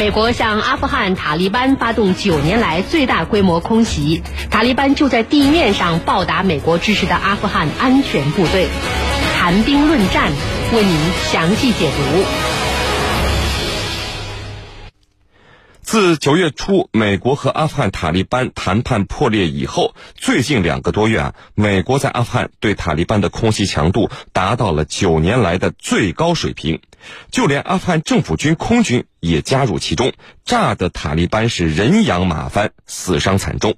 美国向阿富汗塔利班发动九年来最大规模空袭，塔利班就在地面上暴打美国支持的阿富汗安全部队。谈兵论战，为您详细解读。自九月初美国和阿富汗塔利班谈判破裂以后，最近两个多月啊，美国在阿富汗对塔利班的空袭强度达到了九年来的最高水平，就连阿富汗政府军空军也加入其中，炸的塔利班是人仰马翻，死伤惨重。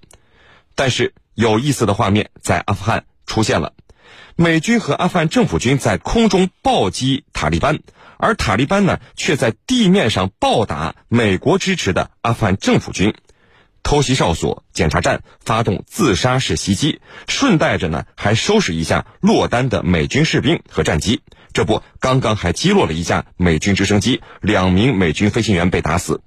但是有意思的画面在阿富汗出现了，美军和阿富汗政府军在空中暴击塔利班。而塔利班呢，却在地面上暴打美国支持的阿富汗政府军，偷袭哨所、检查站，发动自杀式袭击，顺带着呢，还收拾一下落单的美军士兵和战机。这不，刚刚还击落了一架美军直升机，两名美军飞行员被打死。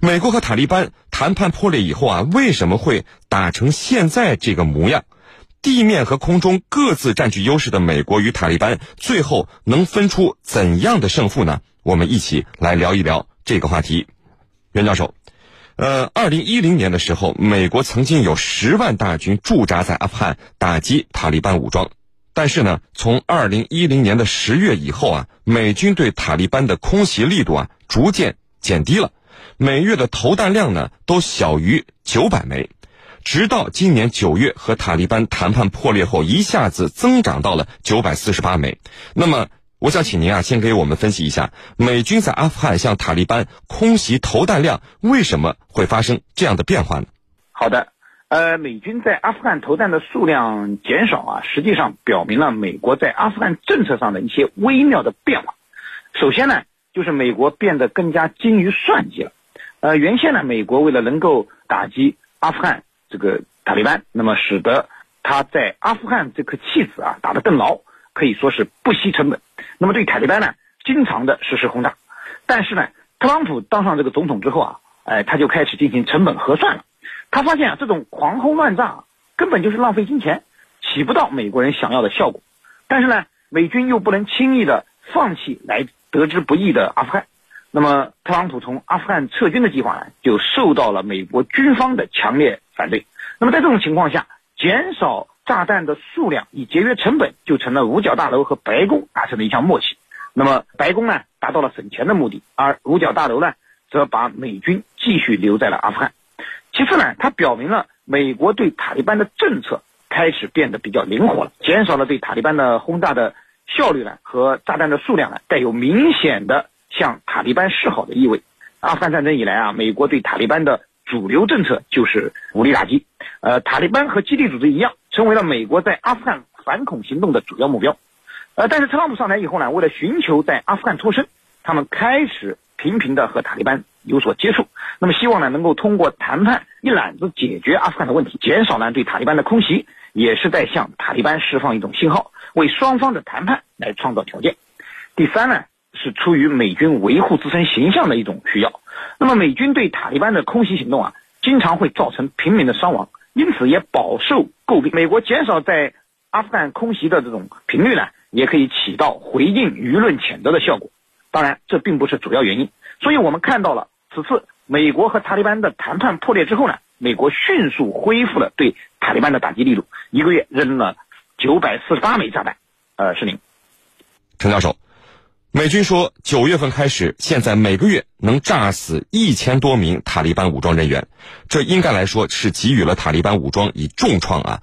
美国和塔利班谈判破裂以后啊，为什么会打成现在这个模样？地面和空中各自占据优势的美国与塔利班，最后能分出怎样的胜负呢？我们一起来聊一聊这个话题。袁教授，呃，二零一零年的时候，美国曾经有十万大军驻扎在阿富汗，打击塔利班武装。但是呢，从二零一零年的十月以后啊，美军对塔利班的空袭力度啊逐渐减低了，每月的投弹量呢都小于九百枚。直到今年九月和塔利班谈判破裂后，一下子增长到了九百四十八枚。那么，我想请您啊，先给我们分析一下，美军在阿富汗向塔利班空袭投弹量为什么会发生这样的变化呢？好的，呃，美军在阿富汗投弹的数量减少啊，实际上表明了美国在阿富汗政策上的一些微妙的变化。首先呢，就是美国变得更加精于算计了。呃，原先呢，美国为了能够打击阿富汗。这个塔利班，那么使得他在阿富汗这颗棋子啊打得更牢，可以说是不惜成本。那么对塔利班呢，经常的实施轰炸。但是呢，特朗普当上这个总统之后啊，哎，他就开始进行成本核算了。他发现啊，这种狂轰乱炸根本就是浪费金钱，起不到美国人想要的效果。但是呢，美军又不能轻易的放弃来得之不易的阿富汗。那么，特朗普从阿富汗撤军的计划呢，就受到了美国军方的强烈反对。那么，在这种情况下，减少炸弹的数量以节约成本，就成了五角大楼和白宫达成的一项默契。那么，白宫呢，达到了省钱的目的，而五角大楼呢，则把美军继续留在了阿富汗。其次呢，它表明了美国对塔利班的政策开始变得比较灵活了，减少了对塔利班的轰炸的效率呢和炸弹的数量呢，带有明显的。向塔利班示好的意味。阿富汗战争以来啊，美国对塔利班的主流政策就是武力打击。呃，塔利班和基地组织一样，成为了美国在阿富汗反恐行动的主要目标。呃，但是特朗普上台以后呢，为了寻求在阿富汗脱身，他们开始频频的和塔利班有所接触。那么希望呢，能够通过谈判一揽子解决阿富汗的问题，减少呢对塔利班的空袭，也是在向塔利班释放一种信号，为双方的谈判来创造条件。第三呢？是出于美军维护自身形象的一种需要。那么，美军对塔利班的空袭行动啊，经常会造成平民的伤亡，因此也饱受诟病。美国减少在阿富汗空袭的这种频率呢，也可以起到回应舆论谴责的效果。当然，这并不是主要原因。所以我们看到了，此次美国和塔利班的谈判破裂之后呢，美国迅速恢复了对塔利班的打击力度，一个月扔了九百四十八枚炸弹。呃，是您，陈教授。美军说，九月份开始，现在每个月能炸死一千多名塔利班武装人员，这应该来说是给予了塔利班武装以重创啊。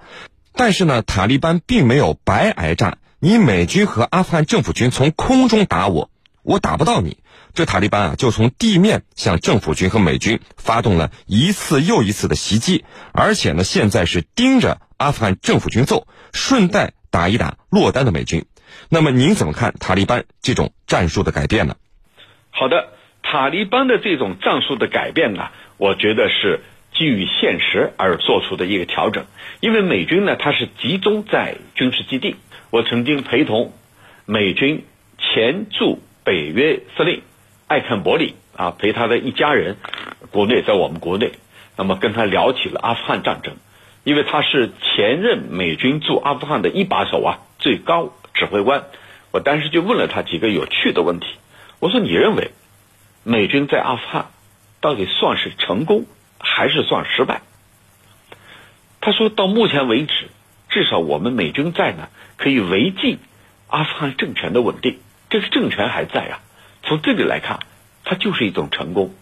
但是呢，塔利班并没有白挨炸，你美军和阿富汗政府军从空中打我，我打不到你，这塔利班啊就从地面向政府军和美军发动了一次又一次的袭击，而且呢，现在是盯着阿富汗政府军揍，顺带打一打落单的美军。那么您怎么看塔利班这种战术的改变呢？好的，塔利班的这种战术的改变呢，我觉得是基于现实而做出的一个调整。因为美军呢，它是集中在军事基地。我曾经陪同美军前驻北约司令艾肯伯里啊，陪他的一家人，国内在我们国内，那么跟他聊起了阿富汗战争，因为他是前任美军驻阿富汗的一把手啊，最高。指挥官，我当时就问了他几个有趣的问题。我说：“你认为美军在阿富汗到底算是成功还是算失败？他说到目前为止，至少我们美军在呢，可以维系阿富汗政权的稳定，这个政权还在啊。从这里来看，它就是一种成功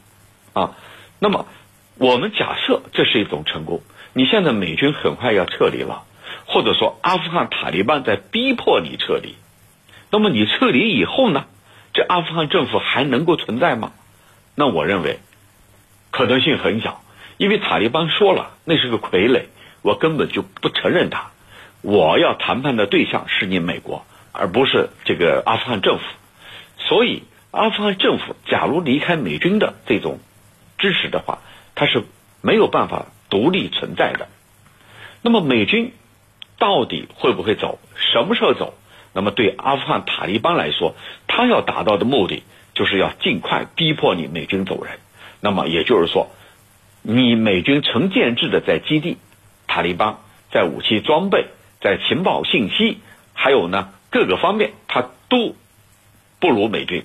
啊。那么我们假设这是一种成功，你现在美军很快要撤离了，或者说阿富汗塔利班在逼迫你撤离，那么你撤离以后呢？这阿富汗政府还能够存在吗？那我认为可能性很小，因为塔利班说了，那是个傀儡，我根本就不承认他。我要谈判的对象是你美国，而不是这个阿富汗政府。所以，阿富汗政府假如离开美军的这种支持的话，它是没有办法独立存在的。那么，美军到底会不会走？什么时候走？那么，对阿富汗塔利班来说，他要达到的目的就是要尽快逼迫你美军走人。那么，也就是说，你美军成建制的在基地，塔利班在武器装备、在情报信息，还有呢各个方面，他都不如美军。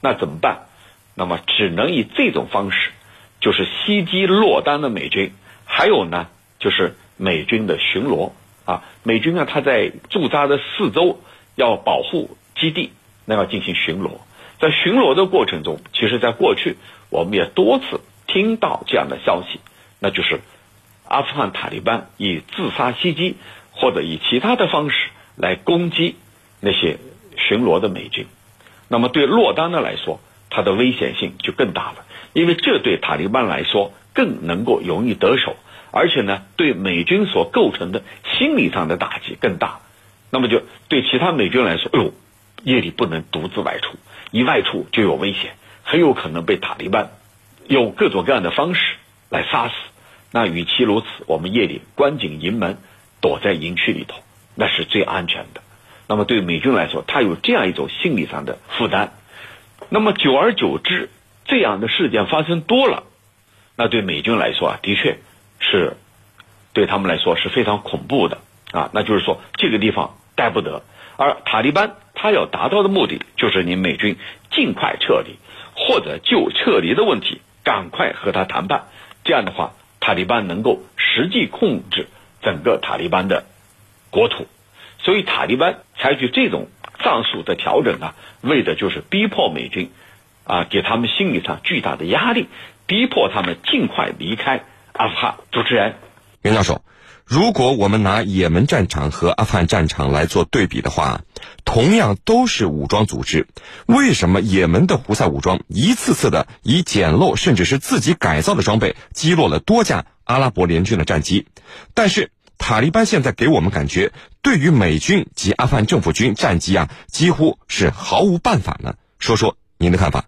那怎么办？那么只能以这种方式，就是袭击落单的美军，还有呢就是美军的巡逻啊，美军啊他在驻扎的四周。要保护基地，那要进行巡逻。在巡逻的过程中，其实，在过去我们也多次听到这样的消息，那就是阿富汗塔利班以自杀袭击或者以其他的方式来攻击那些巡逻的美军。那么，对落单的来说，它的危险性就更大了，因为这对塔利班来说更能够容易得手，而且呢，对美军所构成的心理上的打击更大。那么就对其他美军来说，哎呦，夜里不能独自外出，一外出就有危险，很有可能被塔利班用各种各样的方式来杀死。那与其如此，我们夜里关紧营门，躲在营区里头，那是最安全的。那么对美军来说，他有这样一种心理上的负担。那么久而久之，这样的事件发生多了，那对美军来说啊，的确是对他们来说是非常恐怖的啊。那就是说，这个地方。待不得，而塔利班他要达到的目的就是你美军尽快撤离，或者就撤离的问题赶快和他谈判。这样的话，塔利班能够实际控制整个塔利班的国土。所以，塔利班采取这种战术的调整啊，为的就是逼迫美军啊，给他们心理上巨大的压力，逼迫他们尽快离开阿富汗。主持人，袁教授。如果我们拿也门战场和阿富汗战场来做对比的话，同样都是武装组织，为什么也门的胡塞武装一次次的以简陋甚至是自己改造的装备击落了多架阿拉伯联军的战机，但是塔利班现在给我们感觉，对于美军及阿富汗政府军战机啊，几乎是毫无办法呢？说说您的看法。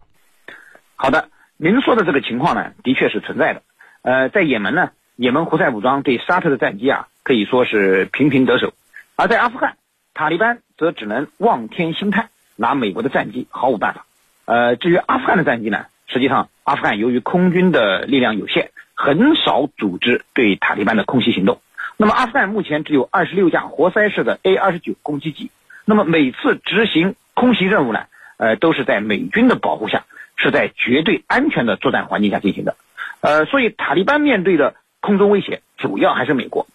好的，您说的这个情况呢，的确是存在的。呃，在也门呢。也门胡塞武装对沙特的战机啊，可以说是频频得手；而在阿富汗，塔利班则只能望天兴叹，拿美国的战机毫无办法。呃，至于阿富汗的战机呢，实际上阿富汗由于空军的力量有限，很少组织对塔利班的空袭行动。那么阿富汗目前只有二十六架活塞式的 A 二十九攻击机，那么每次执行空袭任务呢，呃，都是在美军的保护下，是在绝对安全的作战环境下进行的。呃，所以塔利班面对的。空中威胁主要还是美国，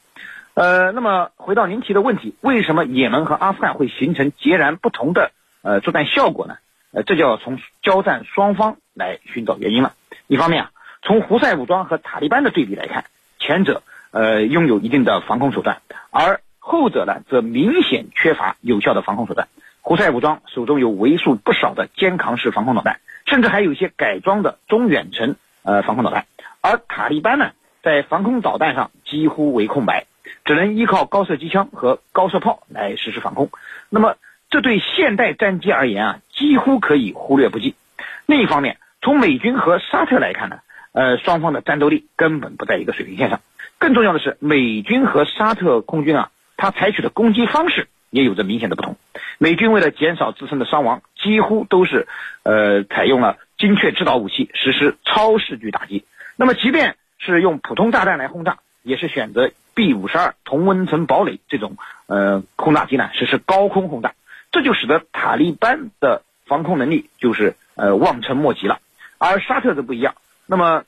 呃，那么回到您提的问题，为什么也门和阿富汗会形成截然不同的呃作战效果呢？呃，这就要从交战双方来寻找原因了。一方面啊，从胡塞武装和塔利班的对比来看，前者呃拥有一定的防空手段，而后者呢则明显缺乏有效的防空手段。胡塞武装手中有为数不少的肩扛式防空导弹，甚至还有一些改装的中远程呃防空导弹，而塔利班呢？在防空导弹上几乎为空白，只能依靠高射机枪和高射炮来实施防空。那么，这对现代战机而言啊，几乎可以忽略不计。另一方面，从美军和沙特来看呢，呃，双方的战斗力根本不在一个水平线上。更重要的是，美军和沙特空军啊，它采取的攻击方式也有着明显的不同。美军为了减少自身的伤亡，几乎都是呃采用了精确制导武器实施超视距打击。那么，即便是用普通炸弹来轰炸，也是选择 B 五十二同温层堡垒这种呃轰炸机呢实施高空轰炸，这就使得塔利班的防空能力就是呃望尘莫及了。而沙特则不一样，那么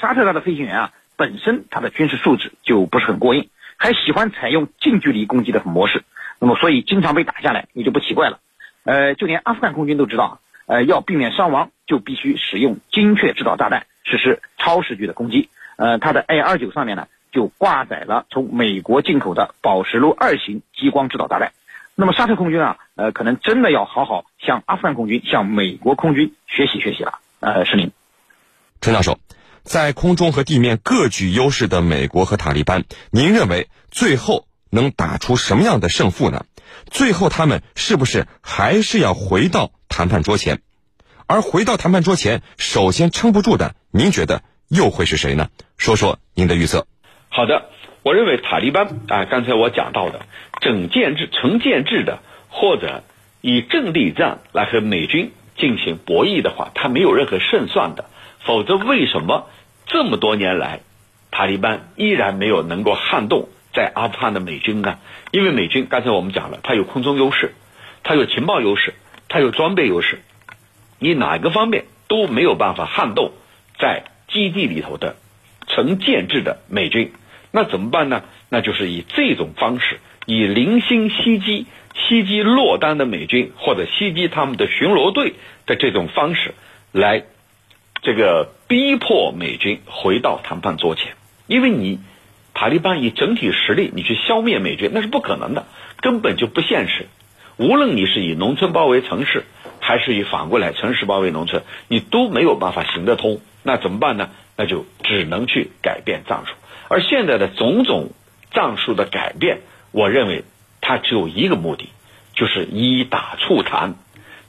沙特它的飞行员啊，本身他的军事素质就不是很过硬，还喜欢采用近距离攻击的模式，那么所以经常被打下来，也就不奇怪了。呃，就连阿富汗空军都知道，呃，要避免伤亡，就必须使用精确制导炸弹实施超视距的攻击。呃，它的 A 二九上面呢，就挂载了从美国进口的宝石路二型激光制导炸弹。那么沙特空军啊，呃，可能真的要好好向阿富汗空军、向美国空军学习学习了。呃，是您，陈教授，在空中和地面各具优势的美国和塔利班，您认为最后能打出什么样的胜负呢？最后，他们是不是还是要回到谈判桌前？而回到谈判桌前，首先撑不住的，您觉得又会是谁呢？说说您的预测。好的，我认为塔利班啊，刚才我讲到的整建制、成建制的，或者以阵地战来和美军进行博弈的话，他没有任何胜算的。否则，为什么这么多年来，塔利班依然没有能够撼动？在阿富汗的美军呢？因为美军刚才我们讲了，它有空中优势，它有情报优势，它有装备优势，你哪个方面都没有办法撼动在基地里头的成建制的美军，那怎么办呢？那就是以这种方式，以零星袭击、袭击落单的美军或者袭击他们的巡逻队的这种方式，来这个逼迫美军回到谈判桌前，因为你。塔利班以整体实力，你去消灭美军那是不可能的，根本就不现实。无论你是以农村包围城市，还是以反过来城市包围农村，你都没有办法行得通。那怎么办呢？那就只能去改变战术。而现在的种种战术的改变，我认为它只有一个目的，就是以打促谈，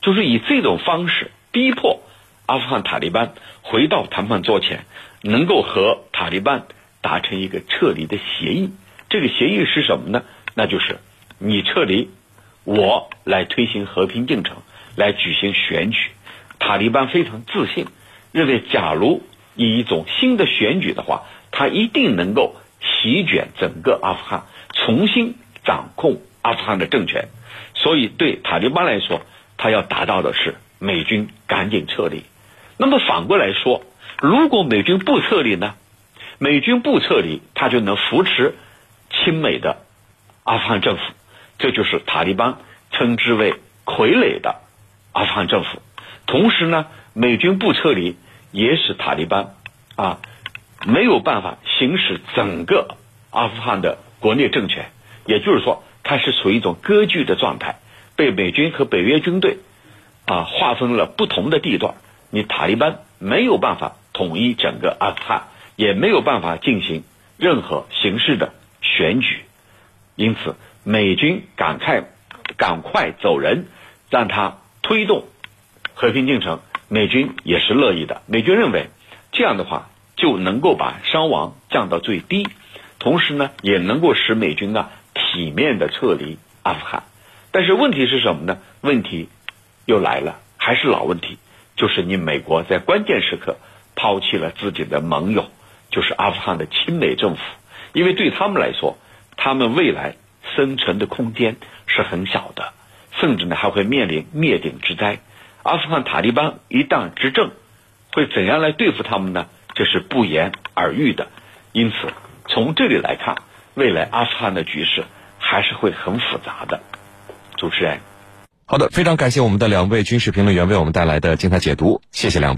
就是以这种方式逼迫阿富汗塔利班回到谈判桌前，能够和塔利班。达成一个撤离的协议，这个协议是什么呢？那就是你撤离，我来推行和平进程，来举行选举。塔利班非常自信，认为假如以一种新的选举的话，他一定能够席卷整个阿富汗，重新掌控阿富汗的政权。所以对塔利班来说，他要达到的是美军赶紧撤离。那么反过来说，如果美军不撤离呢？美军不撤离，他就能扶持亲美的阿富汗政府，这就是塔利班称之为傀儡的汗政府。同时呢，美军不撤离，也使塔利班啊没有办法行使整个阿富汗的国内政权。也就是说，它是处于一种割据的状态，被美军和北约军队啊划分了不同的地段。你塔利班没有办法统一整个阿富汗。也没有办法进行任何形式的选举，因此美军赶快赶快走人，让他推动和平进程，美军也是乐意的。美军认为这样的话就能够把伤亡降到最低，同时呢也能够使美军啊体面的撤离阿富汗。但是问题是什么呢？问题又来了，还是老问题，就是你美国在关键时刻抛弃了自己的盟友。就是阿富汗的亲美政府，因为对他们来说，他们未来生存的空间是很小的，甚至呢还会面临灭顶之灾。阿富汗塔利班一旦执政，会怎样来对付他们呢？这是不言而喻的。因此，从这里来看，未来阿富汗的局势还是会很复杂的。主持人，好的，非常感谢我们的两位军事评论员为我们带来的精彩解读，谢谢两位。